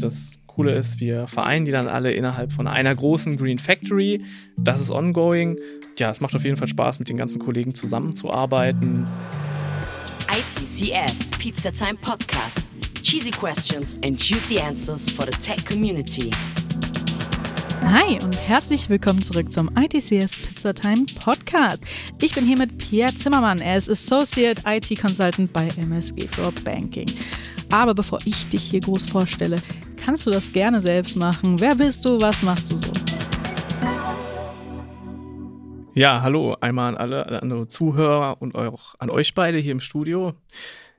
Das Coole ist, wir vereinen die dann alle innerhalb von einer großen Green Factory. Das ist ongoing. Ja, es macht auf jeden Fall Spaß, mit den ganzen Kollegen zusammenzuarbeiten. ITCS Pizza Time Podcast. Cheesy questions and juicy answers for the tech community. Hi und herzlich willkommen zurück zum ITCS Pizza Time Podcast. Ich bin hier mit Pierre Zimmermann. Er ist Associate IT Consultant bei MSG for Banking. Aber bevor ich dich hier groß vorstelle, kannst du das gerne selbst machen. Wer bist du? Was machst du so? Ja, hallo einmal an alle, an alle Zuhörer und auch an euch beide hier im Studio.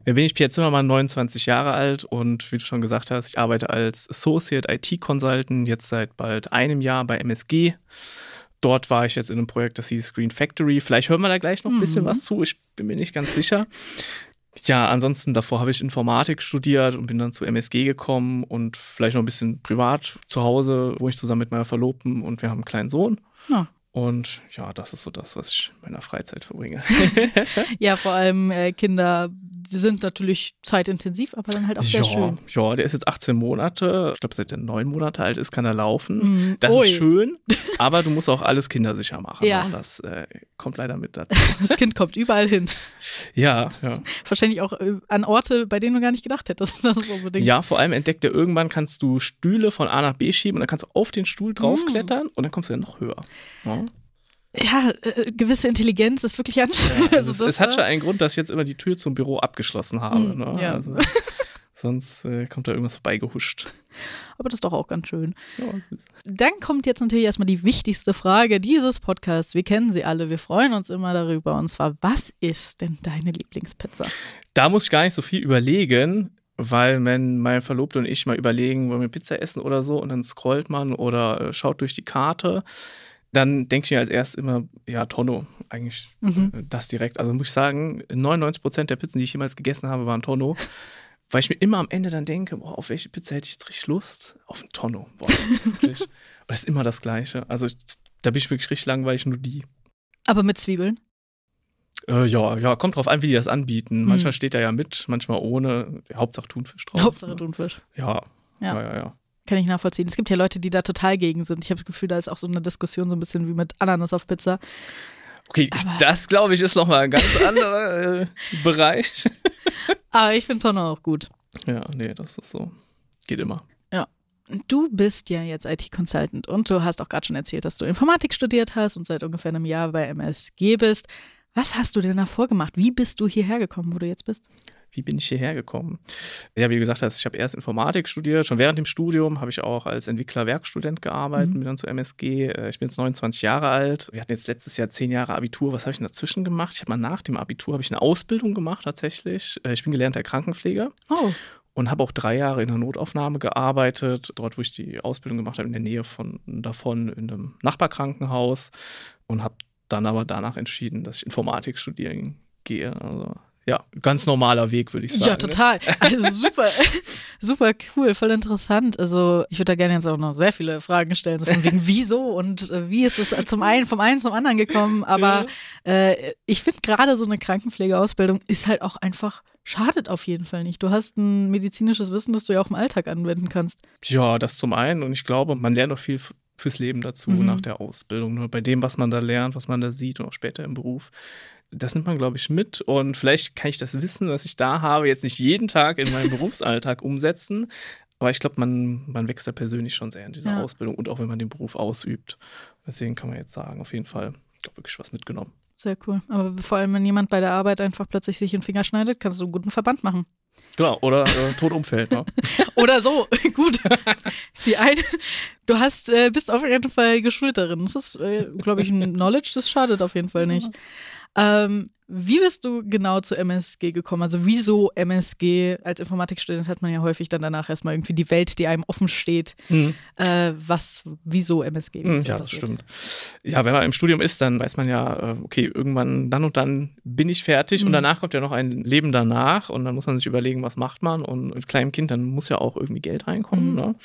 Bin ich Pierre Zimmermann, 29 Jahre alt und wie du schon gesagt hast, ich arbeite als Associate IT Consultant jetzt seit bald einem Jahr bei MSG. Dort war ich jetzt in einem Projekt, das hieß Green Factory. Vielleicht hören wir da gleich noch ein bisschen mhm. was zu. Ich bin mir nicht ganz sicher. Ja, ansonsten davor habe ich Informatik studiert und bin dann zu MSG gekommen und vielleicht noch ein bisschen privat zu Hause, wo ich zusammen mit meiner Verlobten und wir haben einen kleinen Sohn. Ja. Und ja, das ist so das, was ich in meiner Freizeit verbringe. ja, vor allem äh, Kinder die sind natürlich zeitintensiv, aber dann halt auch sehr ja, schön. Ja, der ist jetzt 18 Monate. Ich glaube, seit er neun Monate alt ist, kann er laufen. Mm, das ui. ist schön, aber du musst auch alles kindersicher machen. Ja. Ne? Das äh, kommt leider mit dazu. Das Kind kommt überall hin. Ja, ja. Wahrscheinlich auch äh, an Orte, bei denen du gar nicht gedacht hättest. Das ist unbedingt. Ja, vor allem entdeckt er irgendwann, kannst du Stühle von A nach B schieben und dann kannst du auf den Stuhl draufklettern mm. und dann kommst du ja noch höher. Ja ja, äh, gewisse Intelligenz ist wirklich anstrengend. Ja, also es, es, hat schon einen Grund, dass ich jetzt immer die Tür zum Büro abgeschlossen habe. Mm, ne? ja. also, sonst äh, kommt da irgendwas vorbeigehuscht. Aber das ist doch auch ganz schön. Ja. Dann kommt jetzt natürlich erstmal die wichtigste Frage dieses Podcasts. Wir kennen sie alle, wir freuen uns immer darüber. Und zwar, was ist denn deine Lieblingspizza? Da muss ich gar nicht so viel überlegen weil wenn mein Verlobter und ich mal überlegen, wollen wir Pizza essen oder so und dann scrollt man oder äh, schaut durch die Karte, dann denke ich mir als erstes immer, ja, Tonno, eigentlich mhm. Äh, das direkt. Also muss ich sagen, 99 Prozent der Pizzen, die ich jemals gegessen habe, waren Tonno. weil ich mir immer am Ende dann denke, boah, auf welche Pizza hätte ich jetzt richtig Lust? Auf ein Tonno. Boah, wirklich. Und das ist immer das Gleiche. Also da bin ich wirklich richtig langweilig, nur die. Aber mit Zwiebeln? Äh, ja, ja, kommt drauf an, wie die das anbieten. Mhm. Manchmal steht er ja mit, manchmal ohne. Hauptsache Thunfisch drauf. Hauptsache Thunfisch. Ja. Ja, ja, ja. ja. Kann ich nachvollziehen. Es gibt ja Leute, die da total gegen sind. Ich habe das Gefühl, da ist auch so eine Diskussion so ein bisschen wie mit Ananas auf Pizza. Okay, ich, das glaube ich ist nochmal ein ganz anderer äh, Bereich. Aber ich finde Tonne auch gut. Ja, nee, das ist so. Geht immer. Ja. Du bist ja jetzt IT-Consultant und du hast auch gerade schon erzählt, dass du Informatik studiert hast und seit ungefähr einem Jahr bei MSG bist. Was hast du denn davor gemacht? Wie bist du hierher gekommen, wo du jetzt bist? Wie bin ich hierher gekommen? Ja, wie du gesagt hast, ich habe erst Informatik studiert. Schon während dem Studium habe ich auch als Entwickler-Werkstudent gearbeitet, mhm. bin dann zu MSG. Äh, ich bin jetzt 29 Jahre alt. Wir hatten jetzt letztes Jahr zehn Jahre Abitur. Was habe ich denn dazwischen gemacht? Ich habe mal nach dem Abitur habe ich eine Ausbildung gemacht tatsächlich. Äh, ich bin gelernter Krankenpfleger. Oh und habe auch drei Jahre in der Notaufnahme gearbeitet, dort, wo ich die Ausbildung gemacht habe, in der Nähe von davon in einem Nachbarkrankenhaus und habe dann aber danach entschieden, dass ich Informatik studieren gehe. Also ja, ganz normaler Weg, würde ich sagen. Ja, ne? total. Also super, super cool, voll interessant. Also ich würde da gerne jetzt auch noch sehr viele Fragen stellen, so von wegen wieso und äh, wie ist es zum einen vom einen zum anderen gekommen. Aber äh, ich finde gerade so eine Krankenpflegeausbildung ist halt auch einfach schadet auf jeden Fall nicht. Du hast ein medizinisches Wissen, das du ja auch im Alltag anwenden kannst. Ja, das zum einen. Und ich glaube, man lernt auch viel fürs Leben dazu mhm. nach der Ausbildung. Nur bei dem, was man da lernt, was man da sieht und auch später im Beruf, das nimmt man, glaube ich, mit. Und vielleicht kann ich das Wissen, was ich da habe, jetzt nicht jeden Tag in meinem Berufsalltag umsetzen. Aber ich glaube, man, man wächst da persönlich schon sehr in dieser ja. Ausbildung und auch wenn man den Beruf ausübt. Deswegen kann man jetzt sagen, auf jeden Fall, ich glaube, wirklich was mitgenommen. Sehr cool. Aber vor allem, wenn jemand bei der Arbeit einfach plötzlich sich den Finger schneidet, kannst du einen guten Verband machen. Genau, oder äh, tot umfällt. Ne? oder so, gut. Die eine, du hast, äh, bist auf jeden Fall geschult darin. Das ist, äh, glaube ich, ein Knowledge, das schadet auf jeden Fall nicht. Ähm, wie bist du genau zu MSG gekommen? Also wieso MSG? Als Informatikstudent hat man ja häufig dann danach erstmal irgendwie die Welt, die einem offen steht. Mhm. Äh, was, wieso MSG? Mhm, ja, das stimmt. Ja, wenn man im Studium ist, dann weiß man ja, äh, okay, irgendwann dann und dann bin ich fertig mhm. und danach kommt ja noch ein Leben danach und dann muss man sich überlegen, was macht man und mit kleinem Kind, dann muss ja auch irgendwie Geld reinkommen. Mhm. Ne?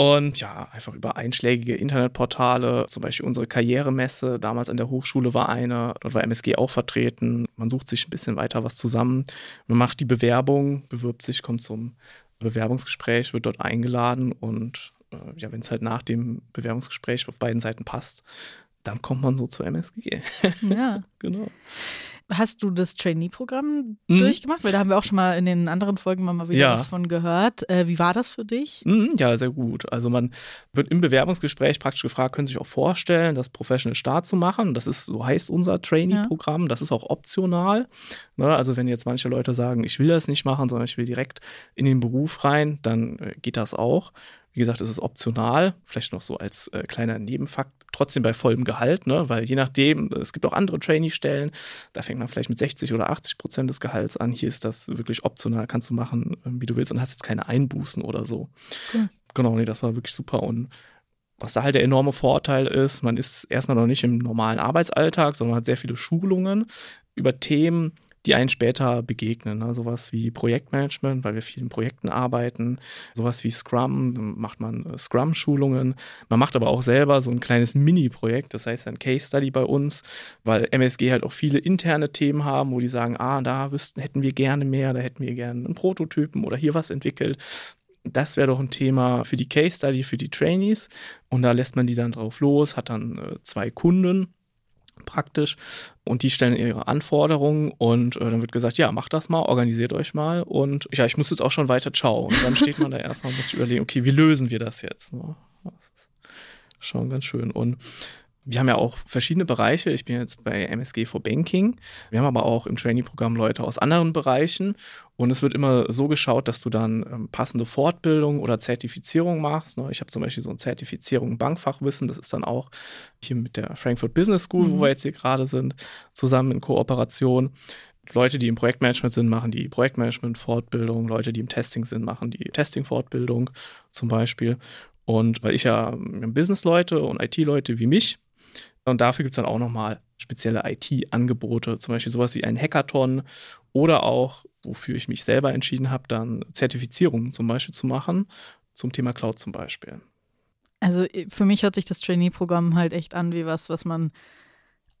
Und ja, einfach über einschlägige Internetportale, zum Beispiel unsere Karrieremesse, damals an der Hochschule war eine, dort war MSG auch vertreten. Man sucht sich ein bisschen weiter was zusammen. Man macht die Bewerbung, bewirbt sich, kommt zum Bewerbungsgespräch, wird dort eingeladen und äh, ja, wenn es halt nach dem Bewerbungsgespräch auf beiden Seiten passt, dann kommt man so zur MSG. Ja. genau. Hast du das Trainee-Programm Mhm. durchgemacht? Weil da haben wir auch schon mal in den anderen Folgen mal wieder Ja. was von gehört. Äh, wie war das für dich? Mhm, Ja, sehr gut. Also man wird im Bewerbungsgespräch praktisch gefragt, können Sie sich auch vorstellen, das Professional Start zu machen. Das ist, so heißt unser Trainee-Programm. Das ist auch optional. Ne, also wenn jetzt manche Leute sagen, ich will das nicht machen, sondern ich will direkt in den Beruf rein, dann äh, geht das auch. Wie gesagt, es ist optional, vielleicht noch so als äh, kleiner Nebenfakt, trotzdem bei vollem Gehalt, ne? weil je nachdem, es gibt auch andere Trainee-Stellen, da fängt man vielleicht mit 60 oder 80 Prozent des Gehalts an. Hier ist das wirklich optional, kannst du machen, äh, wie du willst und hast jetzt keine Einbußen oder so. Cool. Genau, nee, das war wirklich super. Und was da halt der enorme Vorteil ist, man ist erstmal noch nicht im normalen Arbeitsalltag, sondern man hat sehr viele Schulungen über Themen, die einen später begegnen. Ne? Sowas wie Projektmanagement, weil wir viel in Projekten arbeiten. Sowas wie Scrum, dann macht man äh, Scrum-Schulungen. Man macht aber auch selber so ein kleines Mini-Projekt, das heißt ein Case Study bei uns, weil MSG halt auch viele interne Themen haben, wo die sagen, ah, da wüssten, hätten wir gerne mehr, da hätten wir gerne einen Prototypen oder hier was entwickelt. Das wäre doch ein Thema für die Case Study, für die Trainees. Und da lässt man die dann drauf los, hat dann äh, zwei Kunden praktisch und die stellen ihre Anforderungen und äh, dann wird gesagt, ja, macht das mal, organisiert euch mal und ja, ich muss jetzt auch schon weiter ciao. Und dann steht man da erstmal und muss sich überlegen, okay, wie lösen wir das jetzt? Ne? Das ist schon ganz schön. Und wir haben ja auch verschiedene Bereiche. Ich bin jetzt bei MSG for Banking. Wir haben aber auch im Trainee-Programm Leute aus anderen Bereichen. Und es wird immer so geschaut, dass du dann ähm, passende Fortbildung oder Zertifizierung machst. Ne? Ich habe zum Beispiel so eine Zertifizierung Bankfachwissen. Das ist dann auch hier mit der Frankfurt Business School, Mhm. wo wir jetzt hier gerade sind, zusammen in Kooperation. Leute, die im Projektmanagement sind, machen die Projektmanagement-Fortbildung. Leute, die im Testing sind, machen die Testing-Fortbildung zum Beispiel. Und weil ich ja ähm, Business-Leute und IT-Leute wie mich und dafür gibt es dann auch nochmal spezielle IT-Angebote, zum Beispiel sowas wie ein Hackathon oder auch, wofür ich mich selber entschieden habe, dann Zertifizierungen zum Beispiel zu machen, zum Thema Cloud zum Beispiel. Also für mich hört sich das Trainee-Programm halt echt an wie was, was man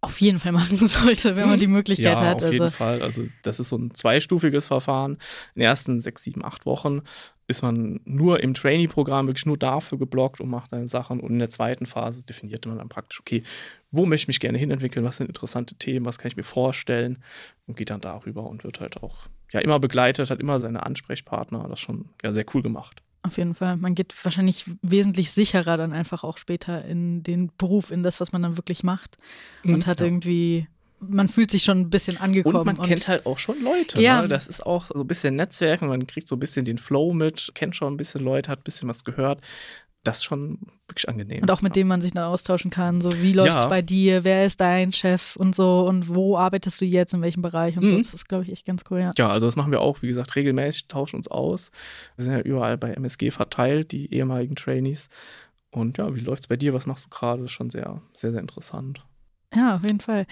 auf jeden Fall machen sollte, wenn man die Möglichkeit ja, hat. auf also jeden Fall. Also das ist so ein zweistufiges Verfahren. In den ersten sechs, sieben, acht Wochen ist man nur im Trainee-Programm wirklich nur dafür geblockt und macht seine Sachen. Und in der zweiten Phase definiert man dann praktisch, okay, wo möchte ich mich gerne hinentwickeln, was sind interessante Themen, was kann ich mir vorstellen und geht dann darüber und wird halt auch ja immer begleitet, hat immer seine Ansprechpartner. Das ist schon ja, sehr cool gemacht. Auf jeden Fall. Man geht wahrscheinlich wesentlich sicherer dann einfach auch später in den Beruf, in das, was man dann wirklich macht. Und hat ja. irgendwie, man fühlt sich schon ein bisschen angekommen. Und man kennt halt auch schon Leute. Ja. Ne? Das ist auch so ein bisschen Netzwerken, man kriegt so ein bisschen den Flow mit, kennt schon ein bisschen Leute, hat ein bisschen was gehört. Das ist schon wirklich angenehm. Und auch mit dem man sich dann austauschen kann. So, wie läuft's Ja. bei dir? Wer ist dein Chef und so? Und wo arbeitest du jetzt? In welchem Bereich? Und so. Mhm. Das ist, glaube ich, echt ganz cool, ja. Ja, also das machen wir auch, wie gesagt, regelmäßig, tauschen uns aus. Wir sind ja überall bei MSG verteilt, die ehemaligen Trainees. Und ja, wie läuft's bei dir? Was machst du gerade? Das ist schon sehr, sehr, sehr interessant. Ja, auf jeden Fall.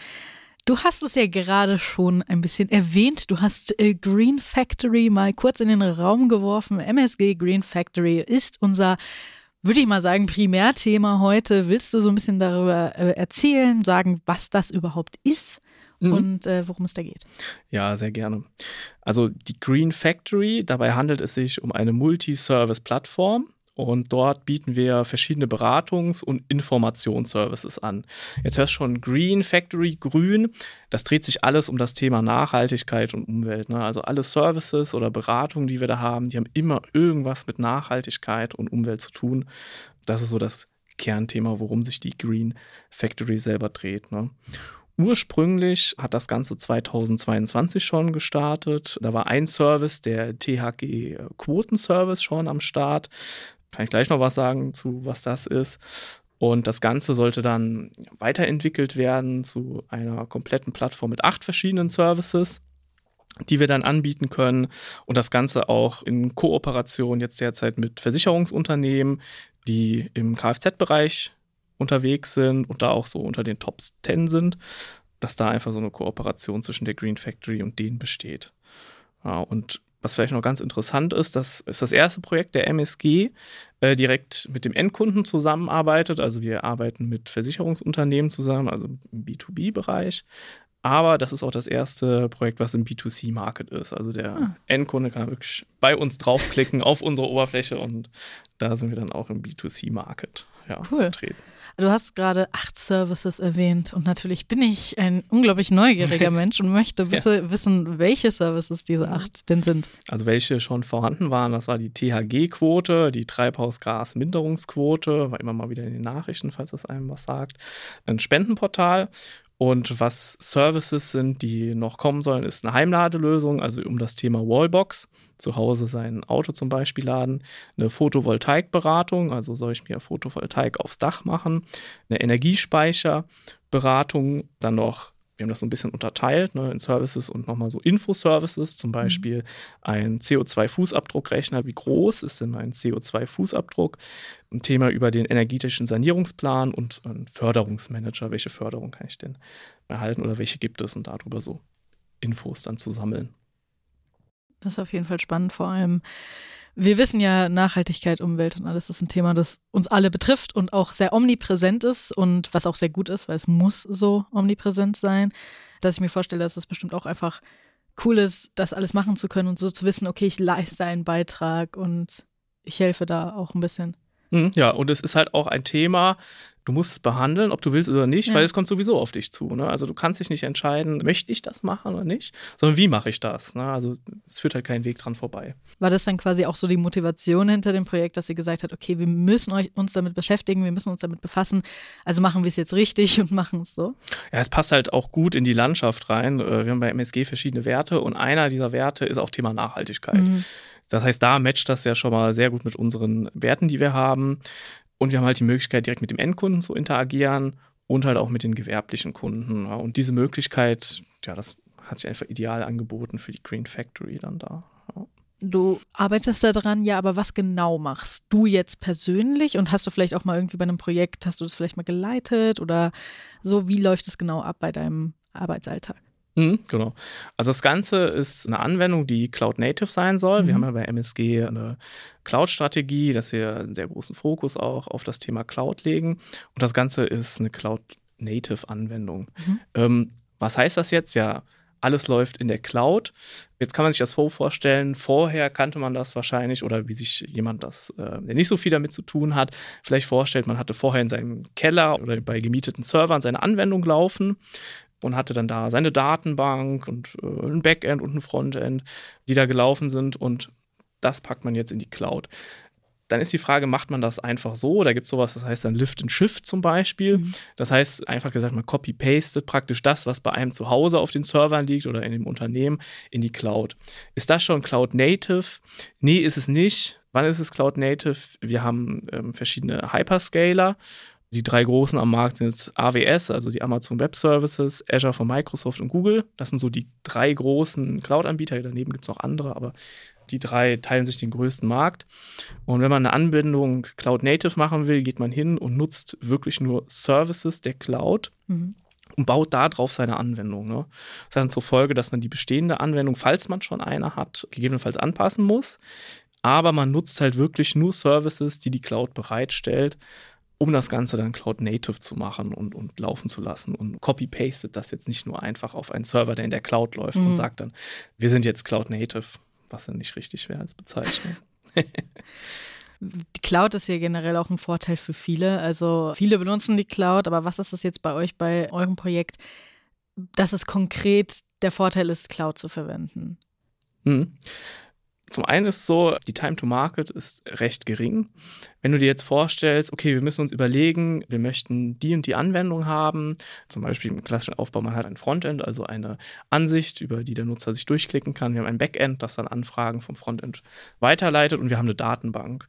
Du hast es ja gerade schon ein bisschen erwähnt. Du hast äh, Green Factory mal kurz in den Raum geworfen. MSG Green Factory ist unser, würde ich mal sagen, Primärthema heute. Willst du so ein bisschen darüber äh, erzählen, sagen, was das überhaupt ist Mhm. und äh, worum es da geht? Ja, sehr gerne. Also die Green Factory, dabei handelt es sich um eine Multi-Service-Plattform und dort bieten wir verschiedene Beratungs- und Informationsservices an. Jetzt hörst du schon Green Factory, grün, das dreht sich alles um das Thema Nachhaltigkeit und Umwelt. Ne? Also alle Services oder Beratungen, die wir da haben, die haben immer irgendwas mit Nachhaltigkeit und Umwelt zu tun. Das ist so das Kernthema, worum sich die Green Factory selber dreht. Ne? Ursprünglich hat das Ganze 2022 schon gestartet. Da war ein Service, der THG Quotenservice schon am Start. Kann ich gleich noch was sagen zu, was das ist. Und das Ganze sollte dann weiterentwickelt werden zu einer kompletten Plattform mit acht verschiedenen Services, die wir dann anbieten können. Und das Ganze auch in Kooperation jetzt derzeit mit Versicherungsunternehmen, die im Kfz-Bereich unterwegs sind und da auch so unter den Top 10 sind, dass da einfach so eine Kooperation zwischen der Green Factory und denen besteht. Und was vielleicht noch ganz interessant ist, das ist das erste Projekt der MSG, äh, direkt mit dem Endkunden zusammenarbeitet. Also wir arbeiten mit Versicherungsunternehmen zusammen, also im B2B-Bereich. Aber das ist auch das erste Projekt, was im B2C-Market ist. Also der ah. Endkunde kann wirklich bei uns draufklicken auf unsere Oberfläche und da sind wir dann auch im B2C-Market ja, cool. vertreten. Du hast gerade acht Services erwähnt und natürlich bin ich ein unglaublich neugieriger Mensch und möchte ja. wissen, welche Services diese acht denn sind. Also welche schon vorhanden waren, das war die THG-Quote, die Treibhausgasminderungsquote, war immer mal wieder in den Nachrichten, falls das einem was sagt. Ein Spendenportal und was Services sind, die noch kommen sollen, ist eine Heimladelösung, also um das Thema Wallbox, zu Hause sein Auto zum Beispiel laden, eine Photovoltaikberatung, also soll ich mir Photovoltaik aufs Dach machen, eine Energiespeicherberatung, dann noch wir haben das so ein bisschen unterteilt ne, in Services und nochmal so Infoservices, zum mhm. Beispiel ein CO2-Fußabdruckrechner. Wie groß ist denn mein CO2-Fußabdruck? Ein Thema über den energetischen Sanierungsplan und ein Förderungsmanager. Welche Förderung kann ich denn erhalten oder welche gibt es und darüber so Infos dann zu sammeln. Das ist auf jeden Fall spannend, vor allem wir wissen ja, Nachhaltigkeit, Umwelt und alles ist ein Thema, das uns alle betrifft und auch sehr omnipräsent ist und was auch sehr gut ist, weil es muss so omnipräsent sein, dass ich mir vorstelle, dass es bestimmt auch einfach cool ist, das alles machen zu können und so zu wissen, okay, ich leiste einen Beitrag und ich helfe da auch ein bisschen. Mhm, ja, und es ist halt auch ein Thema, du musst es behandeln, ob du willst oder nicht, ja. weil es kommt sowieso auf dich zu. Ne? Also du kannst dich nicht entscheiden, möchte ich das machen oder nicht, sondern wie mache ich das? Ne? Also es führt halt keinen Weg dran vorbei. War das dann quasi auch so die Motivation hinter dem Projekt, dass sie gesagt hat, okay, wir müssen uns damit beschäftigen, wir müssen uns damit befassen, also machen wir es jetzt richtig und machen es so? Ja, es passt halt auch gut in die Landschaft rein. Äh, wir haben bei MSG verschiedene Werte und einer dieser Werte ist auch Thema Nachhaltigkeit. Mhm. Das heißt, da matcht das ja schon mal sehr gut mit unseren Werten, die wir haben. Und wir haben halt die Möglichkeit, direkt mit dem Endkunden zu interagieren und halt auch mit den gewerblichen Kunden. Und diese Möglichkeit, ja, das hat sich einfach ideal angeboten für die Green Factory dann da. Du arbeitest daran, ja, aber was genau machst du jetzt persönlich und hast du vielleicht auch mal irgendwie bei einem Projekt, hast du das vielleicht mal geleitet oder so, wie läuft es genau ab bei deinem Arbeitsalltag? Mhm, genau. Also das Ganze ist eine Anwendung, die Cloud Native sein soll. Mhm. Wir haben ja bei MSG eine Cloud-Strategie, dass wir einen sehr großen Fokus auch auf das Thema Cloud legen. Und das Ganze ist eine Cloud Native Anwendung. Mhm. Ähm, was heißt das jetzt? Ja, alles läuft in der Cloud. Jetzt kann man sich das so vorstellen, vorher kannte man das wahrscheinlich oder wie sich jemand das, äh, der nicht so viel damit zu tun hat, vielleicht vorstellt, man hatte vorher in seinem Keller oder bei gemieteten Servern seine Anwendung laufen und hatte dann da seine Datenbank und äh, ein Backend und ein Frontend, die da gelaufen sind und das packt man jetzt in die Cloud. Dann ist die Frage, macht man das einfach so? Da gibt es sowas, das heißt dann Lift and Shift zum Beispiel. Mhm. Das heißt, einfach gesagt, man copy-pastet praktisch das, was bei einem zu Hause auf den Servern liegt oder in dem Unternehmen, in die Cloud. Ist das schon Cloud Native? Nee, ist es nicht. Wann ist es Cloud Native? Wir haben ähm, verschiedene Hyperscaler die drei großen am Markt sind jetzt AWS, also die Amazon Web Services, Azure von Microsoft und Google. Das sind so die drei großen Cloud-Anbieter. Daneben gibt es noch andere, aber die drei teilen sich den größten Markt. Und wenn man eine Anbindung Cloud Native machen will, geht man hin und nutzt wirklich nur Services der Cloud. Mhm und baut darauf seine Anwendung. Ne? Das hat dann zur Folge, dass man die bestehende Anwendung, falls man schon eine hat, gegebenenfalls anpassen muss. Aber man nutzt halt wirklich nur Services, die die Cloud bereitstellt um das Ganze dann Cloud Native zu machen und, und laufen zu lassen und copy-pastet das jetzt nicht nur einfach auf einen Server, der in der Cloud läuft mhm. und sagt dann, wir sind jetzt Cloud Native, was dann nicht richtig wäre als Bezeichnung. Die Cloud ist ja generell auch ein Vorteil für viele. Also viele benutzen die Cloud, aber was ist das jetzt bei euch, bei eurem Projekt, dass es konkret der Vorteil ist, Cloud zu verwenden? Mhm. Zum einen ist so, die Time to Market ist recht gering. Wenn du dir jetzt vorstellst, okay, wir müssen uns überlegen, wir möchten die und die Anwendung haben, zum Beispiel im klassischen Aufbau, man hat ein Frontend, also eine Ansicht, über die der Nutzer sich durchklicken kann. Wir haben ein Backend, das dann Anfragen vom Frontend weiterleitet und wir haben eine Datenbank.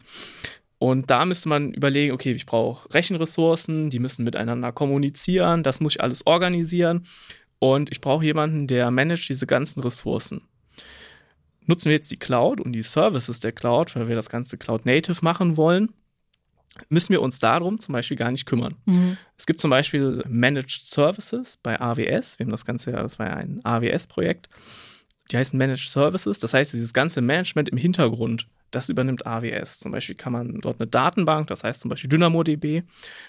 Und da müsste man überlegen, okay, ich brauche Rechenressourcen, die müssen miteinander kommunizieren, das muss ich alles organisieren. Und ich brauche jemanden, der managt diese ganzen Ressourcen nutzen wir jetzt die Cloud und die Services der Cloud, weil wir das Ganze Cloud Native machen wollen, müssen wir uns darum zum Beispiel gar nicht kümmern. Mhm. Es gibt zum Beispiel Managed Services bei AWS. Wir haben das Ganze ja, das war ja ein AWS-Projekt. Die heißen Managed Services. Das heißt, dieses ganze Management im Hintergrund, das übernimmt AWS. Zum Beispiel kann man dort eine Datenbank, das heißt zum Beispiel DynamoDB,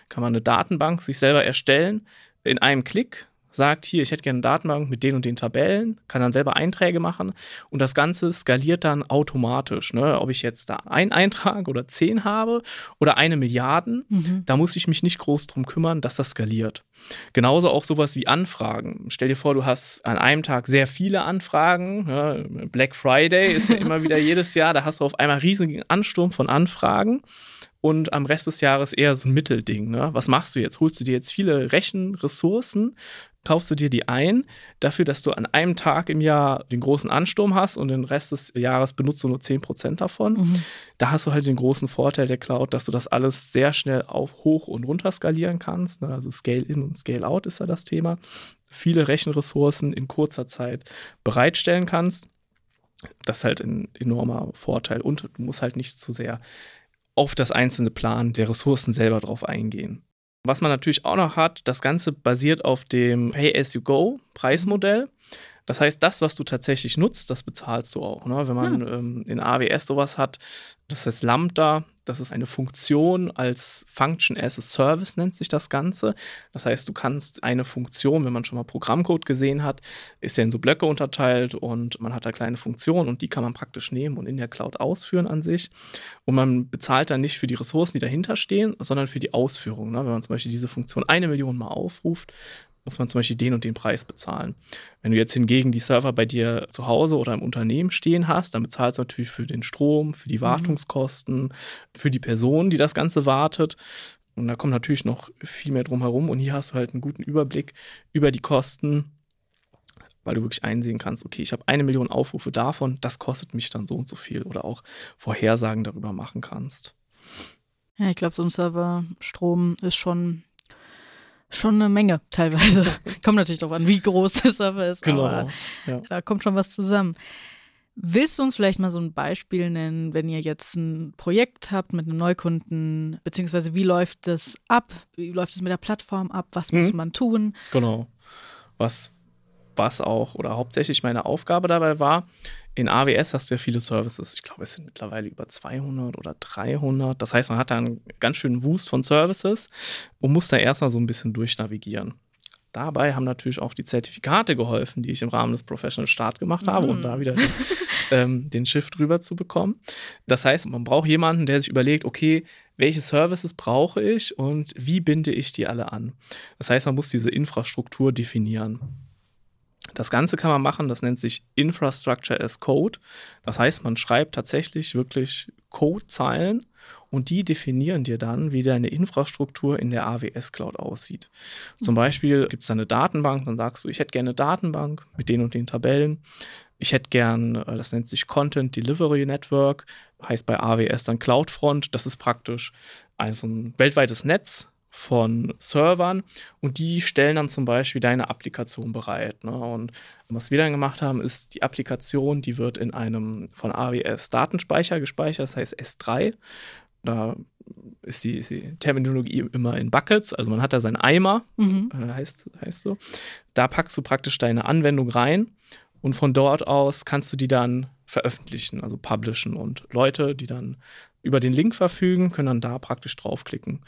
kann man eine Datenbank sich selber erstellen in einem Klick sagt hier, ich hätte gerne eine Datenbank mit den und den Tabellen, kann dann selber Einträge machen und das Ganze skaliert dann automatisch. Ne? Ob ich jetzt da einen Eintrag oder zehn habe oder eine Milliarden, mhm. da muss ich mich nicht groß drum kümmern, dass das skaliert. Genauso auch sowas wie Anfragen. Stell dir vor, du hast an einem Tag sehr viele Anfragen. Ja, Black Friday ist ja immer wieder jedes Jahr, da hast du auf einmal riesigen Ansturm von Anfragen und am Rest des Jahres eher so ein Mittelding. Ne? Was machst du jetzt? Holst du dir jetzt viele Rechenressourcen, kaufst du dir die ein, dafür, dass du an einem Tag im Jahr den großen Ansturm hast und den Rest des Jahres benutzt du nur 10% davon. Mhm. Da hast du halt den großen Vorteil der Cloud, dass du das alles sehr schnell auf hoch und runter skalieren kannst. Ne? Also Scale in und Scale out ist ja das Thema. Viele Rechenressourcen in kurzer Zeit bereitstellen kannst. Das ist halt ein enormer Vorteil und du musst halt nicht zu sehr auf das einzelne Plan der Ressourcen selber drauf eingehen. Was man natürlich auch noch hat, das Ganze basiert auf dem Pay-as-you-go-Preismodell. Das heißt, das, was du tatsächlich nutzt, das bezahlst du auch. Ne? Wenn man ja. ähm, in AWS sowas hat, das heißt Lambda, das ist eine Funktion als Function as a Service, nennt sich das Ganze. Das heißt, du kannst eine Funktion, wenn man schon mal Programmcode gesehen hat, ist ja in so Blöcke unterteilt und man hat da kleine Funktionen und die kann man praktisch nehmen und in der Cloud ausführen an sich. Und man bezahlt dann nicht für die Ressourcen, die dahinter stehen, sondern für die Ausführung. Ne? Wenn man zum Beispiel diese Funktion eine Million Mal aufruft, muss man zum Beispiel den und den Preis bezahlen. Wenn du jetzt hingegen die Server bei dir zu Hause oder im Unternehmen stehen hast, dann bezahlst du natürlich für den Strom, für die mhm. Wartungskosten, für die Person, die das Ganze wartet. Und da kommt natürlich noch viel mehr drum herum. Und hier hast du halt einen guten Überblick über die Kosten, weil du wirklich einsehen kannst, okay, ich habe eine Million Aufrufe davon, das kostet mich dann so und so viel oder auch Vorhersagen darüber machen kannst. Ja, ich glaube, so ein Server Strom ist schon schon eine Menge teilweise. kommt natürlich darauf an, wie groß der Server ist, genau, aber ja. da kommt schon was zusammen. Willst du uns vielleicht mal so ein Beispiel nennen, wenn ihr jetzt ein Projekt habt mit einem Neukunden, beziehungsweise wie läuft das ab? Wie läuft es mit der Plattform ab? Was mhm. muss man tun? Genau. Was, was auch oder hauptsächlich meine Aufgabe dabei war, in AWS hast du ja viele Services. Ich glaube, es sind mittlerweile über 200 oder 300. Das heißt, man hat da einen ganz schönen Wust von Services und muss da erstmal so ein bisschen durchnavigieren. Dabei haben natürlich auch die Zertifikate geholfen, die ich im Rahmen des Professional Start gemacht habe, um mhm. da wieder den, ähm, den Shift drüber zu bekommen. Das heißt, man braucht jemanden, der sich überlegt, okay, welche Services brauche ich und wie binde ich die alle an? Das heißt, man muss diese Infrastruktur definieren. Das Ganze kann man machen, das nennt sich Infrastructure as Code. Das heißt, man schreibt tatsächlich wirklich Codezeilen und die definieren dir dann, wie deine Infrastruktur in der AWS Cloud aussieht. Zum Beispiel gibt es da eine Datenbank, dann sagst du, ich hätte gerne eine Datenbank mit den und den Tabellen. Ich hätte gern, äh, das nennt sich Content Delivery Network, heißt bei AWS dann CloudFront. Das ist praktisch also ein weltweites Netz, von Servern und die stellen dann zum Beispiel deine Applikation bereit. Ne? Und was wir dann gemacht haben, ist die Applikation, die wird in einem von AWS Datenspeicher gespeichert, das heißt S3. Da ist die, ist die Terminologie immer in Buckets, also man hat da seinen Eimer, mhm. Äh, heißt, heißt so. Da packst du praktisch deine Anwendung rein und von dort aus kannst du die dann veröffentlichen, also publishen. Und Leute, die dann über den Link verfügen, können dann da praktisch draufklicken.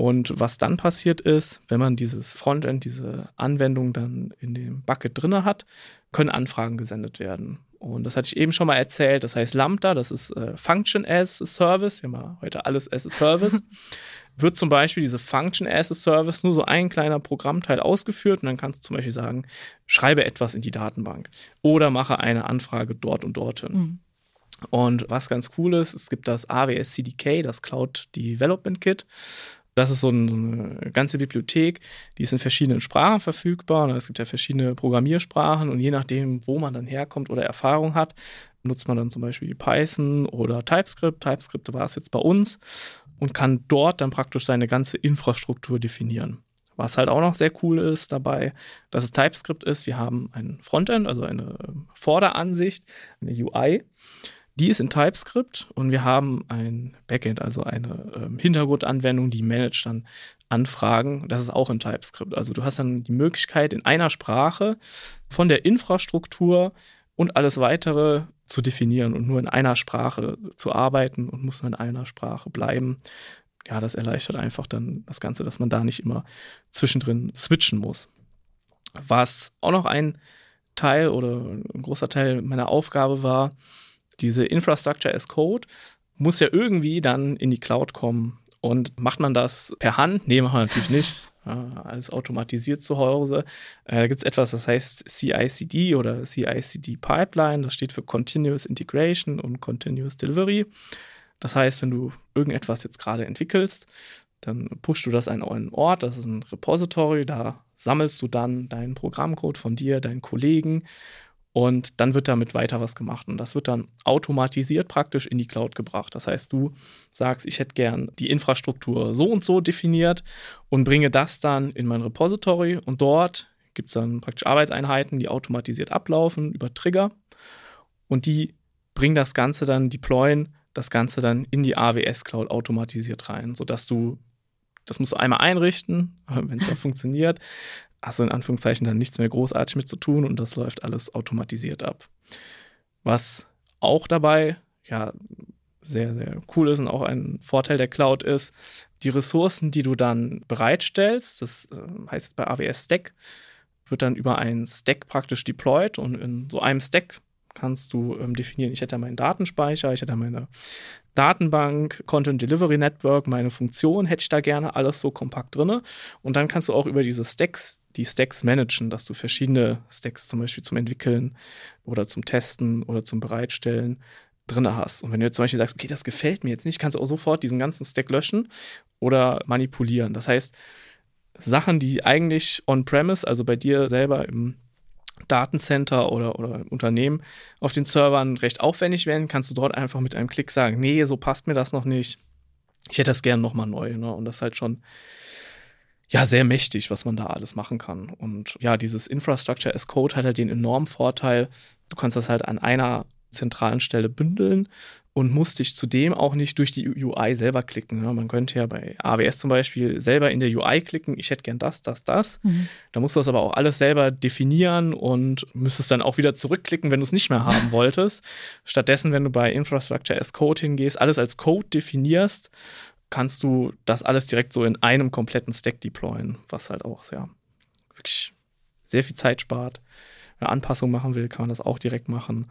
Und was dann passiert ist, wenn man dieses Frontend, diese Anwendung dann in dem Bucket drin hat, können Anfragen gesendet werden. Und das hatte ich eben schon mal erzählt. Das heißt Lambda, das ist äh, Function as a Service. Wir haben ja heute alles as a Service. Wird zum Beispiel diese Function as a Service nur so ein kleiner Programmteil ausgeführt und dann kannst du zum Beispiel sagen, schreibe etwas in die Datenbank oder mache eine Anfrage dort und dorthin. Mhm. Und was ganz cool ist, es gibt das AWS CDK, das Cloud Development Kit. Das ist so eine ganze Bibliothek, die ist in verschiedenen Sprachen verfügbar. Es gibt ja verschiedene Programmiersprachen und je nachdem, wo man dann herkommt oder Erfahrung hat, nutzt man dann zum Beispiel Python oder TypeScript. TypeScript war es jetzt bei uns und kann dort dann praktisch seine ganze Infrastruktur definieren. Was halt auch noch sehr cool ist dabei, dass es TypeScript ist. Wir haben ein Frontend, also eine Vorderansicht, eine UI. Die ist in TypeScript und wir haben ein Backend, also eine ähm, Hintergrundanwendung, die managt dann Anfragen. Das ist auch in TypeScript. Also du hast dann die Möglichkeit, in einer Sprache von der Infrastruktur und alles weitere zu definieren und nur in einer Sprache zu arbeiten und muss nur in einer Sprache bleiben. Ja, das erleichtert einfach dann das Ganze, dass man da nicht immer zwischendrin switchen muss. Was auch noch ein Teil oder ein großer Teil meiner Aufgabe war, diese Infrastructure as Code muss ja irgendwie dann in die Cloud kommen. Und macht man das per Hand? Nee, machen wir natürlich nicht. alles automatisiert zu Hause. Äh, da gibt es etwas, das heißt CICD oder CICD Pipeline. Das steht für Continuous Integration und Continuous Delivery. Das heißt, wenn du irgendetwas jetzt gerade entwickelst, dann pushst du das an einen Ort, das ist ein Repository, da sammelst du dann deinen Programmcode von dir, deinen Kollegen und dann wird damit weiter was gemacht. Und das wird dann automatisiert praktisch in die Cloud gebracht. Das heißt, du sagst, ich hätte gern die Infrastruktur so und so definiert und bringe das dann in mein Repository. Und dort gibt es dann praktisch Arbeitseinheiten, die automatisiert ablaufen über Trigger. Und die bringen das Ganze dann, deployen das Ganze dann in die AWS Cloud automatisiert rein, sodass du, das musst du einmal einrichten, wenn es dann funktioniert, hast du in Anführungszeichen dann nichts mehr großartig mit zu tun und das läuft alles automatisiert ab. Was auch dabei, ja, sehr, sehr cool ist und auch ein Vorteil der Cloud ist, die Ressourcen, die du dann bereitstellst, das äh, heißt bei AWS Stack, wird dann über einen Stack praktisch deployed und in so einem Stack kannst du ähm, definieren, ich hätte meinen Datenspeicher, ich hätte meine Datenbank, Content Delivery Network, meine Funktion hätte ich da gerne alles so kompakt drin. Und dann kannst du auch über diese Stacks die Stacks managen, dass du verschiedene Stacks zum Beispiel zum Entwickeln oder zum Testen oder zum Bereitstellen drin hast. Und wenn du jetzt zum Beispiel sagst, okay, das gefällt mir jetzt nicht, kannst du auch sofort diesen ganzen Stack löschen oder manipulieren. Das heißt, Sachen, die eigentlich on-premise, also bei dir selber im Datencenter oder, oder Unternehmen auf den Servern recht aufwendig werden, kannst du dort einfach mit einem Klick sagen, nee, so passt mir das noch nicht. Ich hätte das gerne nochmal neu. Ne? Und das ist halt schon ja sehr mächtig, was man da alles machen kann. Und ja, dieses Infrastructure as Code hat halt den enormen Vorteil, du kannst das halt an einer zentralen Stelle bündeln und musst dich zudem auch nicht durch die UI selber klicken. Ja, man könnte ja bei AWS zum Beispiel selber in der UI klicken, ich hätte gern das, das, das. Mhm. Da musst du das aber auch alles selber definieren und müsstest dann auch wieder zurückklicken, wenn du es nicht mehr haben wolltest. Stattdessen, wenn du bei Infrastructure as Code hingehst, alles als Code definierst, kannst du das alles direkt so in einem kompletten Stack deployen, was halt auch sehr, wirklich sehr viel Zeit spart. Wenn man Anpassung machen will, kann man das auch direkt machen.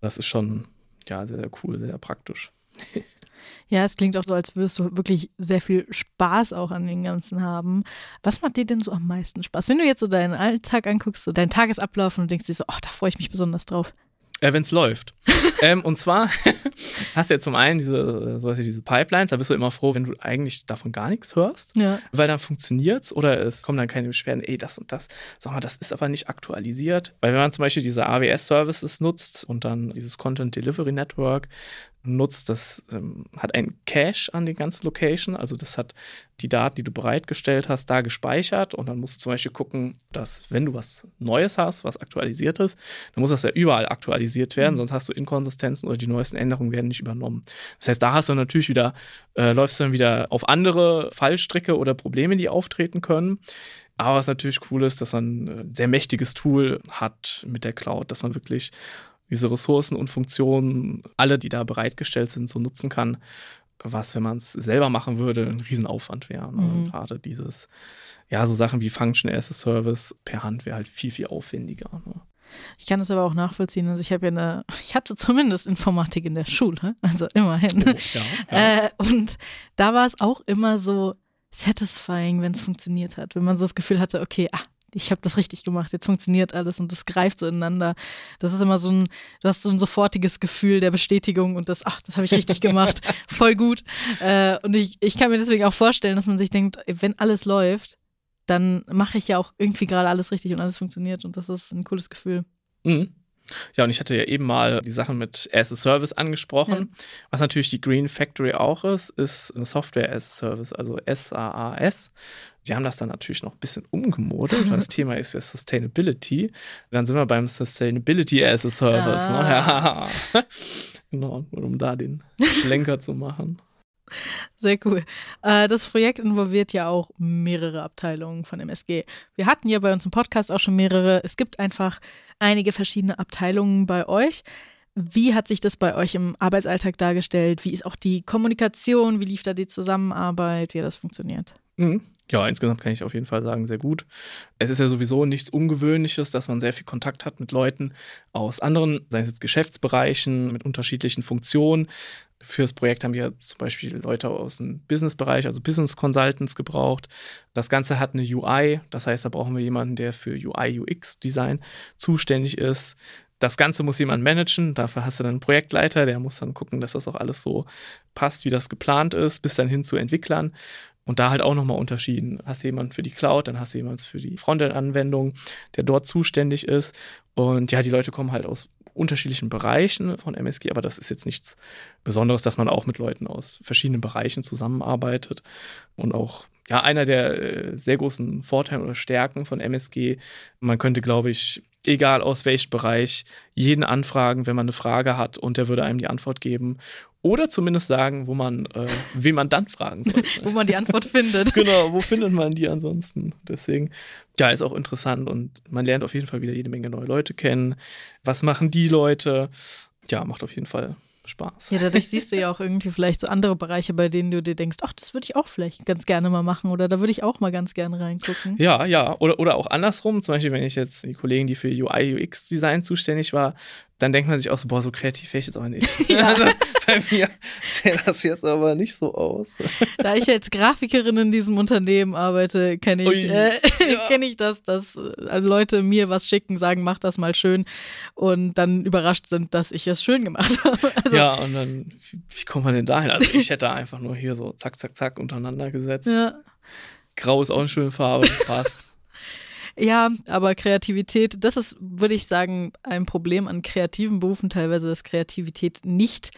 Das ist schon ja, sehr, sehr cool, sehr praktisch. Ja, es klingt auch so, als würdest du wirklich sehr viel Spaß auch an dem Ganzen haben. Was macht dir denn so am meisten Spaß? Wenn du jetzt so deinen Alltag anguckst, so deinen Tagesablauf und denkst dir so, oh, da freue ich mich besonders drauf. Äh, Wenn es läuft. ähm, und zwar hast du ja zum einen diese, so diese Pipelines, da bist du immer froh, wenn du eigentlich davon gar nichts hörst, ja. weil dann funktioniert es oder es kommen dann keine Beschwerden, ey, das und das, sag mal, das ist aber nicht aktualisiert. Weil wenn man zum Beispiel diese AWS-Services nutzt und dann dieses Content Delivery Network, nutzt, das ähm, hat einen Cache an den ganzen Location. Also das hat die Daten, die du bereitgestellt hast, da gespeichert. Und dann musst du zum Beispiel gucken, dass wenn du was Neues hast, was aktualisiert ist, dann muss das ja überall aktualisiert werden, mhm. sonst hast du Inkonsistenzen oder die neuesten Änderungen werden nicht übernommen. Das heißt, da hast du natürlich wieder, äh, läufst du dann wieder auf andere Fallstricke oder Probleme, die auftreten können. Aber was natürlich cool ist, dass man ein sehr mächtiges Tool hat mit der Cloud, dass man wirklich diese Ressourcen und Funktionen, alle, die da bereitgestellt sind, so nutzen kann, was, wenn man es selber machen würde, ein Riesenaufwand wäre. Ne? Mhm. Gerade dieses, ja, so Sachen wie Function as a Service per Hand wäre halt viel, viel aufwendiger. Ne? Ich kann das aber auch nachvollziehen. Also ich habe ja eine, ich hatte zumindest Informatik in der Schule, also immerhin. Oh, ja, ja. Äh, und da war es auch immer so satisfying, wenn es funktioniert hat. Wenn man so das Gefühl hatte, okay, ah, ich habe das richtig gemacht, jetzt funktioniert alles und das greift so ineinander. Das ist immer so ein, du hast so ein sofortiges Gefühl der Bestätigung und das, ach, das habe ich richtig gemacht, voll gut. Äh, und ich, ich kann mir deswegen auch vorstellen, dass man sich denkt, wenn alles läuft, dann mache ich ja auch irgendwie gerade alles richtig und alles funktioniert und das ist ein cooles Gefühl. Mhm. Ja, und ich hatte ja eben mal die Sachen mit as a Service angesprochen. Ja. Was natürlich die Green Factory auch ist, ist eine Software as a Service, also SaaS. Wir haben das dann natürlich noch ein bisschen umgemodelt, weil das Thema ist ja Sustainability. Dann sind wir beim Sustainability as a Service. Ne? Ah. Ne? Ja. genau, um da den Schlenker zu machen. Sehr cool. Äh, das Projekt involviert ja auch mehrere Abteilungen von MSG. Wir hatten ja bei uns im Podcast auch schon mehrere. Es gibt einfach einige verschiedene Abteilungen bei euch. Wie hat sich das bei euch im Arbeitsalltag dargestellt? Wie ist auch die Kommunikation? Wie lief da die Zusammenarbeit? Wie hat das funktioniert? Mhm. Ja, insgesamt kann ich auf jeden Fall sagen, sehr gut. Es ist ja sowieso nichts Ungewöhnliches, dass man sehr viel Kontakt hat mit Leuten aus anderen, sei es jetzt Geschäftsbereichen, mit unterschiedlichen Funktionen. Fürs Projekt haben wir zum Beispiel Leute aus dem Businessbereich, also Business Consultants gebraucht. Das Ganze hat eine UI, das heißt, da brauchen wir jemanden, der für UI, UX Design zuständig ist. Das Ganze muss jemand managen, dafür hast du dann einen Projektleiter, der muss dann gucken, dass das auch alles so passt, wie das geplant ist, bis dann hin zu Entwicklern. Und da halt auch nochmal unterschieden. Hast du jemanden für die Cloud, dann hast du jemanden für die Frontend-Anwendung, der dort zuständig ist. Und ja, die Leute kommen halt aus unterschiedlichen Bereichen von MSG, aber das ist jetzt nichts Besonderes, dass man auch mit Leuten aus verschiedenen Bereichen zusammenarbeitet. Und auch, ja, einer der äh, sehr großen Vorteile oder Stärken von MSG, man könnte, glaube ich, egal aus welchem Bereich, jeden anfragen, wenn man eine Frage hat und der würde einem die Antwort geben. Oder zumindest sagen, wo man, äh, wen man dann fragen sollte. wo man die Antwort findet. genau, wo findet man die ansonsten? Deswegen, ja, ist auch interessant und man lernt auf jeden Fall wieder jede Menge neue Leute kennen. Was machen die Leute? Ja, macht auf jeden Fall Spaß. Ja, dadurch siehst du ja auch irgendwie vielleicht so andere Bereiche, bei denen du dir denkst, ach, das würde ich auch vielleicht ganz gerne mal machen oder da würde ich auch mal ganz gerne reingucken. Ja, ja. Oder, oder auch andersrum, zum Beispiel, wenn ich jetzt die Kollegen, die für UI, UX-Design zuständig war, dann denkt man sich auch so, boah, so kreativ wäre ich jetzt aber nicht. Ja. Also bei mir sähe das jetzt aber nicht so aus. Da ich als Grafikerin in diesem Unternehmen arbeite, kenne ich, äh, ja. kenn ich das, dass äh, Leute mir was schicken, sagen, mach das mal schön und dann überrascht sind, dass ich es schön gemacht habe. Also, ja, und dann, wie kommt man denn dahin? Also ich hätte einfach nur hier so zack, zack, zack untereinander gesetzt. Ja. Grau ist auch eine schöne Farbe, passt. Ja, aber Kreativität, das ist, würde ich sagen, ein Problem an kreativen Berufen teilweise, dass Kreativität nicht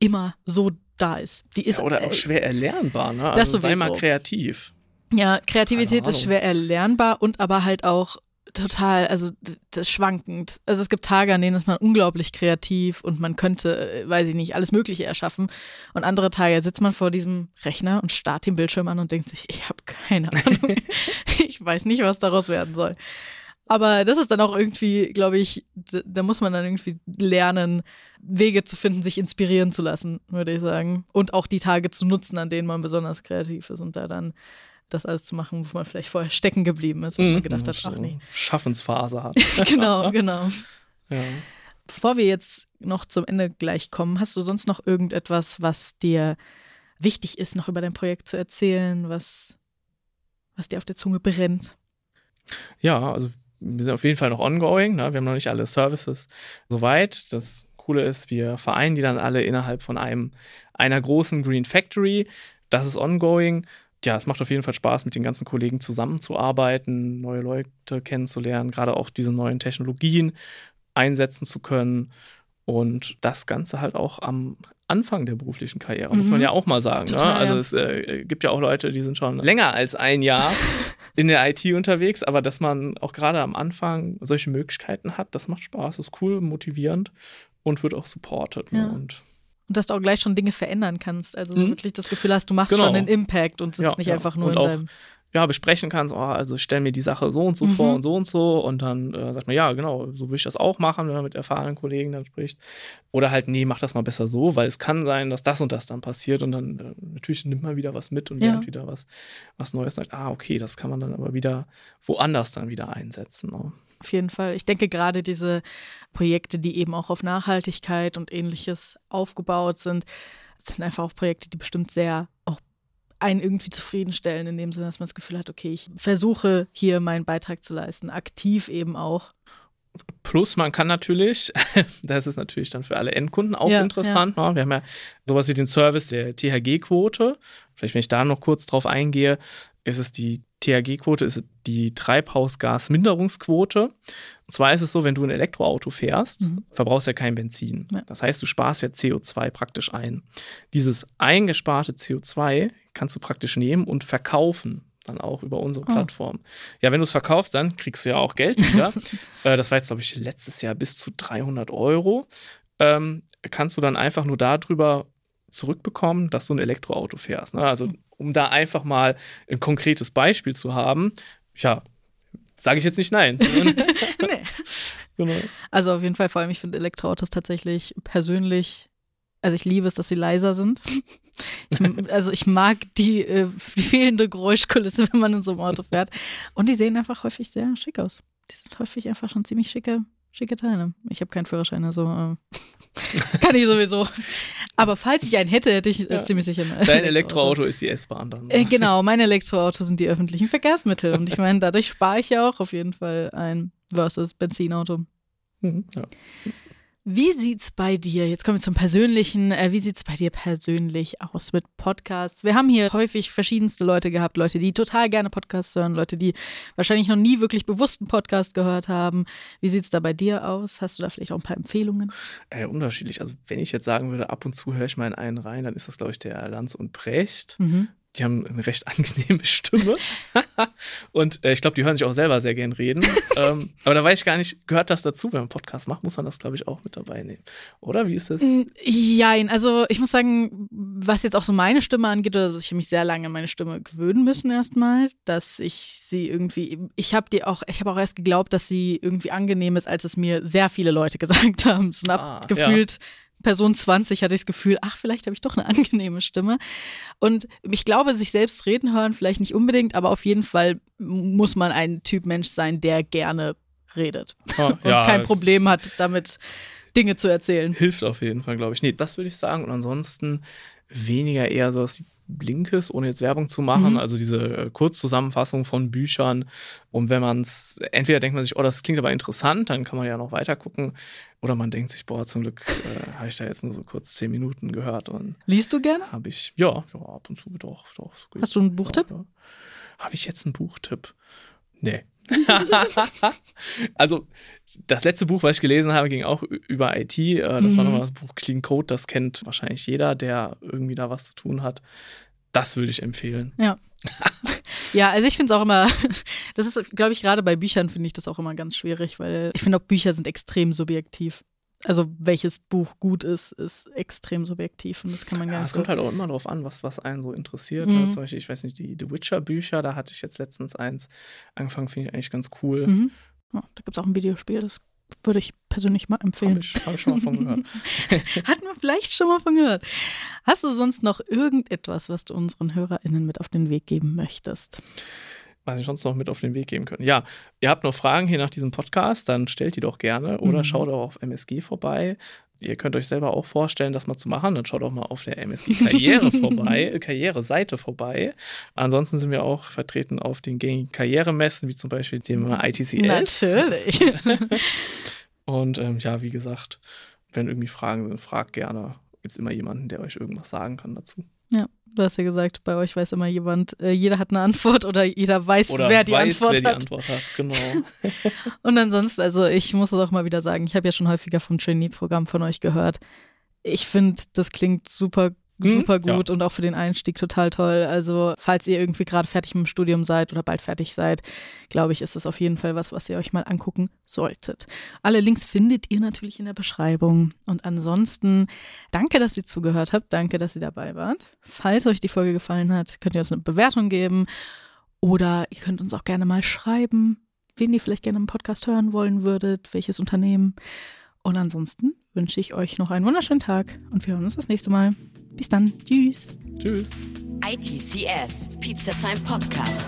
immer so da ist. Die ist ja, oder auch äh, schwer erlernbar, ne? Das also sei mal kreativ. Ja, Kreativität ist schwer erlernbar und aber halt auch total, also das schwankend. Also es gibt Tage, an denen ist man unglaublich kreativ und man könnte, äh, weiß ich nicht, alles Mögliche erschaffen. Und andere Tage sitzt man vor diesem Rechner und starrt den Bildschirm an und denkt sich, ich habe keine Ahnung. ich weiß nicht, was daraus werden soll. Aber das ist dann auch irgendwie, glaube ich, da muss man dann irgendwie lernen, Wege zu finden, sich inspirieren zu lassen, würde ich sagen. Und auch die Tage zu nutzen, an denen man besonders kreativ ist und da dann das alles zu machen, wo man vielleicht vorher stecken geblieben ist, wo man mhm. gedacht hat, ach nee. Schaffensphase hat. genau, genau. Ja. Bevor wir jetzt noch zum Ende gleich kommen, hast du sonst noch irgendetwas, was dir wichtig ist, noch über dein Projekt zu erzählen, was, was dir auf der Zunge brennt? Ja, also wir sind auf jeden Fall noch ongoing. Ne? Wir haben noch nicht alle Services soweit. Das Coole ist, wir vereinen die dann alle innerhalb von einem einer großen Green Factory. Das ist ongoing ja, es macht auf jeden Fall Spaß, mit den ganzen Kollegen zusammenzuarbeiten, neue Leute kennenzulernen, gerade auch diese neuen Technologien einsetzen zu können und das Ganze halt auch am Anfang der beruflichen Karriere, mhm. muss man mhm. ja auch mal sagen. Ne? Total, ne? Also ja. es äh, gibt ja auch Leute, die sind schon länger als ein Jahr in der IT unterwegs, aber dass man auch gerade am Anfang solche Möglichkeiten hat, das macht Spaß, ist cool, motivierend und wird auch supported. Ne? Ja. Und und dass du auch gleich schon Dinge verändern kannst. Also mhm. wirklich das Gefühl hast, du machst genau. schon einen Impact und sitzt ja, nicht ja. einfach nur und in auch, deinem. Ja, besprechen kannst, oh, also ich stelle mir die Sache so und so mhm. vor und so und so und dann äh, sagt man, ja, genau, so will ich das auch machen, wenn man mit erfahrenen Kollegen dann spricht. Oder halt, nee, mach das mal besser so, weil es kann sein, dass das und das dann passiert und dann äh, natürlich nimmt man wieder was mit und lernt wieder was, was Neues. Sagt, ah, okay, das kann man dann aber wieder woanders dann wieder einsetzen. Ne? Auf jeden Fall. Ich denke gerade diese Projekte, die eben auch auf Nachhaltigkeit und ähnliches aufgebaut sind, sind einfach auch Projekte, die bestimmt sehr auch einen irgendwie zufriedenstellen, in dem Sinne, dass man das Gefühl hat, okay, ich versuche hier meinen Beitrag zu leisten, aktiv eben auch. Plus man kann natürlich, das ist natürlich dann für alle Endkunden auch ja, interessant, ja. Ne? wir haben ja sowas wie den Service der THG-Quote, vielleicht wenn ich da noch kurz drauf eingehe, ist es die THG-Quote, ist die Treibhausgasminderungsquote. Und zwar ist es so, wenn du ein Elektroauto fährst, mhm. verbrauchst du ja kein Benzin. Ja. Das heißt, du sparst ja CO2 praktisch ein. Dieses eingesparte CO2 kannst du praktisch nehmen und verkaufen dann auch über unsere oh. Plattform. Ja, wenn du es verkaufst, dann kriegst du ja auch Geld wieder. äh, das war jetzt, glaube ich, letztes Jahr bis zu 300 Euro. Ähm, kannst du dann einfach nur darüber zurückbekommen, dass du ein Elektroauto fährst. Ne? Also um da einfach mal ein konkretes Beispiel zu haben, ja, sage ich jetzt nicht nein. nee. Genau. Also auf jeden Fall, vor allem, ich finde Elektroautos tatsächlich persönlich, also ich liebe es, dass sie leiser sind. Ich, also ich mag die, äh, die fehlende Geräuschkulisse, wenn man in so einem Auto fährt. Und die sehen einfach häufig sehr schick aus. Die sind häufig einfach schon ziemlich schicke, schicke Teile. Ich habe keinen Führerschein, also äh, kann ich sowieso. Aber falls ich einen hätte, hätte ich äh, Ja. ziemlich sicher ein Dein Elektroauto ist die S-Bahn dann. Äh, genau, meine Elektroautos sind die öffentlichen Verkehrsmittel. Und ich meine, dadurch spare ich ja auch auf jeden Fall ein versus Benzinauto. Mhm, ja. Wie sieht's bei dir? Jetzt kommen wir zum Persönlichen. Äh, wie sieht's bei dir persönlich aus mit Podcasts? Wir haben hier häufig verschiedenste Leute gehabt, Leute, die total gerne Podcasts hören, Leute, die wahrscheinlich noch nie wirklich bewussten Podcast gehört haben. Wie sieht's da bei dir aus? Hast du da vielleicht auch ein paar Empfehlungen? Äh, unterschiedlich. Also wenn ich jetzt sagen würde, ab und zu höre ich mal in einen rein, dann ist das, glaube ich, der Lanz und Precht. Mhm. Die haben eine recht angenehme Stimme. und äh, ich glaube, die hören sich auch selber sehr gern reden. ähm, aber da weiß ich gar nicht, gehört das dazu, wenn man einen Podcast macht, muss man das, glaube ich, auch mit dabei nehmen. Oder wie ist das? Jein, also ich muss sagen, was jetzt auch so meine Stimme angeht, oder ich habe mich sehr lange an meine Stimme gewöhnen müssen erstmal, dass ich sie irgendwie, ich habe die auch, ich habe auch erst geglaubt, dass sie irgendwie angenehm ist, als es mir sehr viele Leute gesagt haben. So Ah, gefühlt Person 20 hatte ich das Gefühl, ach, vielleicht habe ich doch eine angenehme Stimme. Und ich glaube, sich selbst reden hören vielleicht nicht unbedingt, aber auf jeden Fall muss man ein Typ Mensch sein, der gerne redet Ah, und ja, kein Problem hat, damit Dinge zu erzählen. Hilft auf jeden Fall, glaube ich. Nee, das würde ich sagen. Und ansonsten weniger eher sowas wie Blinkes, ohne jetzt Werbung zu machen. Mhm. Also diese äh, Kurzzusammenfassung von Büchern. Und wenn man es, entweder denkt man sich, oh, das klingt aber interessant, dann kann man ja noch weiter gucken. Oder man denkt sich, boah, zum Glück äh, habe ich da jetzt nur so kurz zehn Minuten gehört und Liest du gerne? habe ich, ja, ja, ab und zu doch, doch. so. Hast du einen Buchtipp? Ja, ja. Habe ich jetzt einen Buchtipp? Nee. also, das letzte Buch, was ich gelesen habe, ging auch über IT. Äh, Das war Mhm. nochmal das Buch Clean Code. Das kennt wahrscheinlich jeder, der irgendwie da was zu tun hat. Das würde ich empfehlen. Ja, also ich finde es auch immer, das ist, glaube ich, gerade bei Büchern finde ich das auch immer ganz schwierig, weil ich finde auch Bücher sind extrem subjektiv. Also welches Buch gut ist, ist extrem subjektiv und das kann man gar Ja, nicht es kommt halt auch immer darauf an, was, was einen so interessiert. Mhm. Ne? Zum Beispiel, ich weiß nicht, die The Witcher-Bücher, da hatte ich jetzt letztens eins angefangen, finde ich eigentlich ganz cool. Mhm. Ja, da gibt es auch ein Videospiel, das würde ich persönlich mal Habe empfehlen. ich, hab ich schon mal von gehört. Hat man vielleicht schon mal von gehört. Hast du sonst noch irgendetwas, was du unseren HörerInnen mit auf den Weg geben möchtest? Was ich sonst noch mit auf den Weg geben können. Ja, ihr habt noch Fragen hier nach diesem Podcast, dann stellt die doch gerne oder Mhm. schaut auch auf MSG vorbei. Ihr könnt euch selber auch vorstellen, das mal zu machen. Dann schaut auch mal auf der MSG Karriere vorbei, äh, Karriereseite vorbei. Ansonsten sind wir auch vertreten auf den gängigen Karrieremessen, wie zum Beispiel dem ITCS. Natürlich. Und ähm, ja, wie gesagt, wenn irgendwie Fragen sind, fragt gerne. Gibt es immer jemanden, der euch irgendwas sagen kann dazu. Ja, du hast ja gesagt, bei euch weiß immer jemand, äh, jeder hat eine Antwort oder jeder weiß, Oder wer die weiß, Antwort wer die hat. Antwort hat. Genau. Und ansonsten, also ich muss es auch mal wieder sagen, ich habe ja schon häufiger vom Trainee-Programm von euch gehört. Ich finde, das klingt super? Super gut und auch für den Einstieg total toll. Also, falls ihr irgendwie gerade fertig mit dem Studium seid oder bald fertig seid, glaube ich, ist das auf jeden Fall was, was ihr euch mal angucken solltet. Alle Links findet ihr natürlich in der Beschreibung. Und ansonsten, danke, dass ihr zugehört habt. Danke, dass ihr dabei wart. Falls euch die Folge gefallen hat, könnt ihr uns eine Bewertung geben. Oder ihr könnt uns auch gerne mal schreiben, wen ihr vielleicht gerne im Podcast hören wollen würdet, welches Unternehmen. Und ansonsten wünsche ich euch noch einen wunderschönen Tag und wir hören uns das nächste Mal. Bis dann. Tschüss. Tschüss. ITCS, Pizza Time Podcast.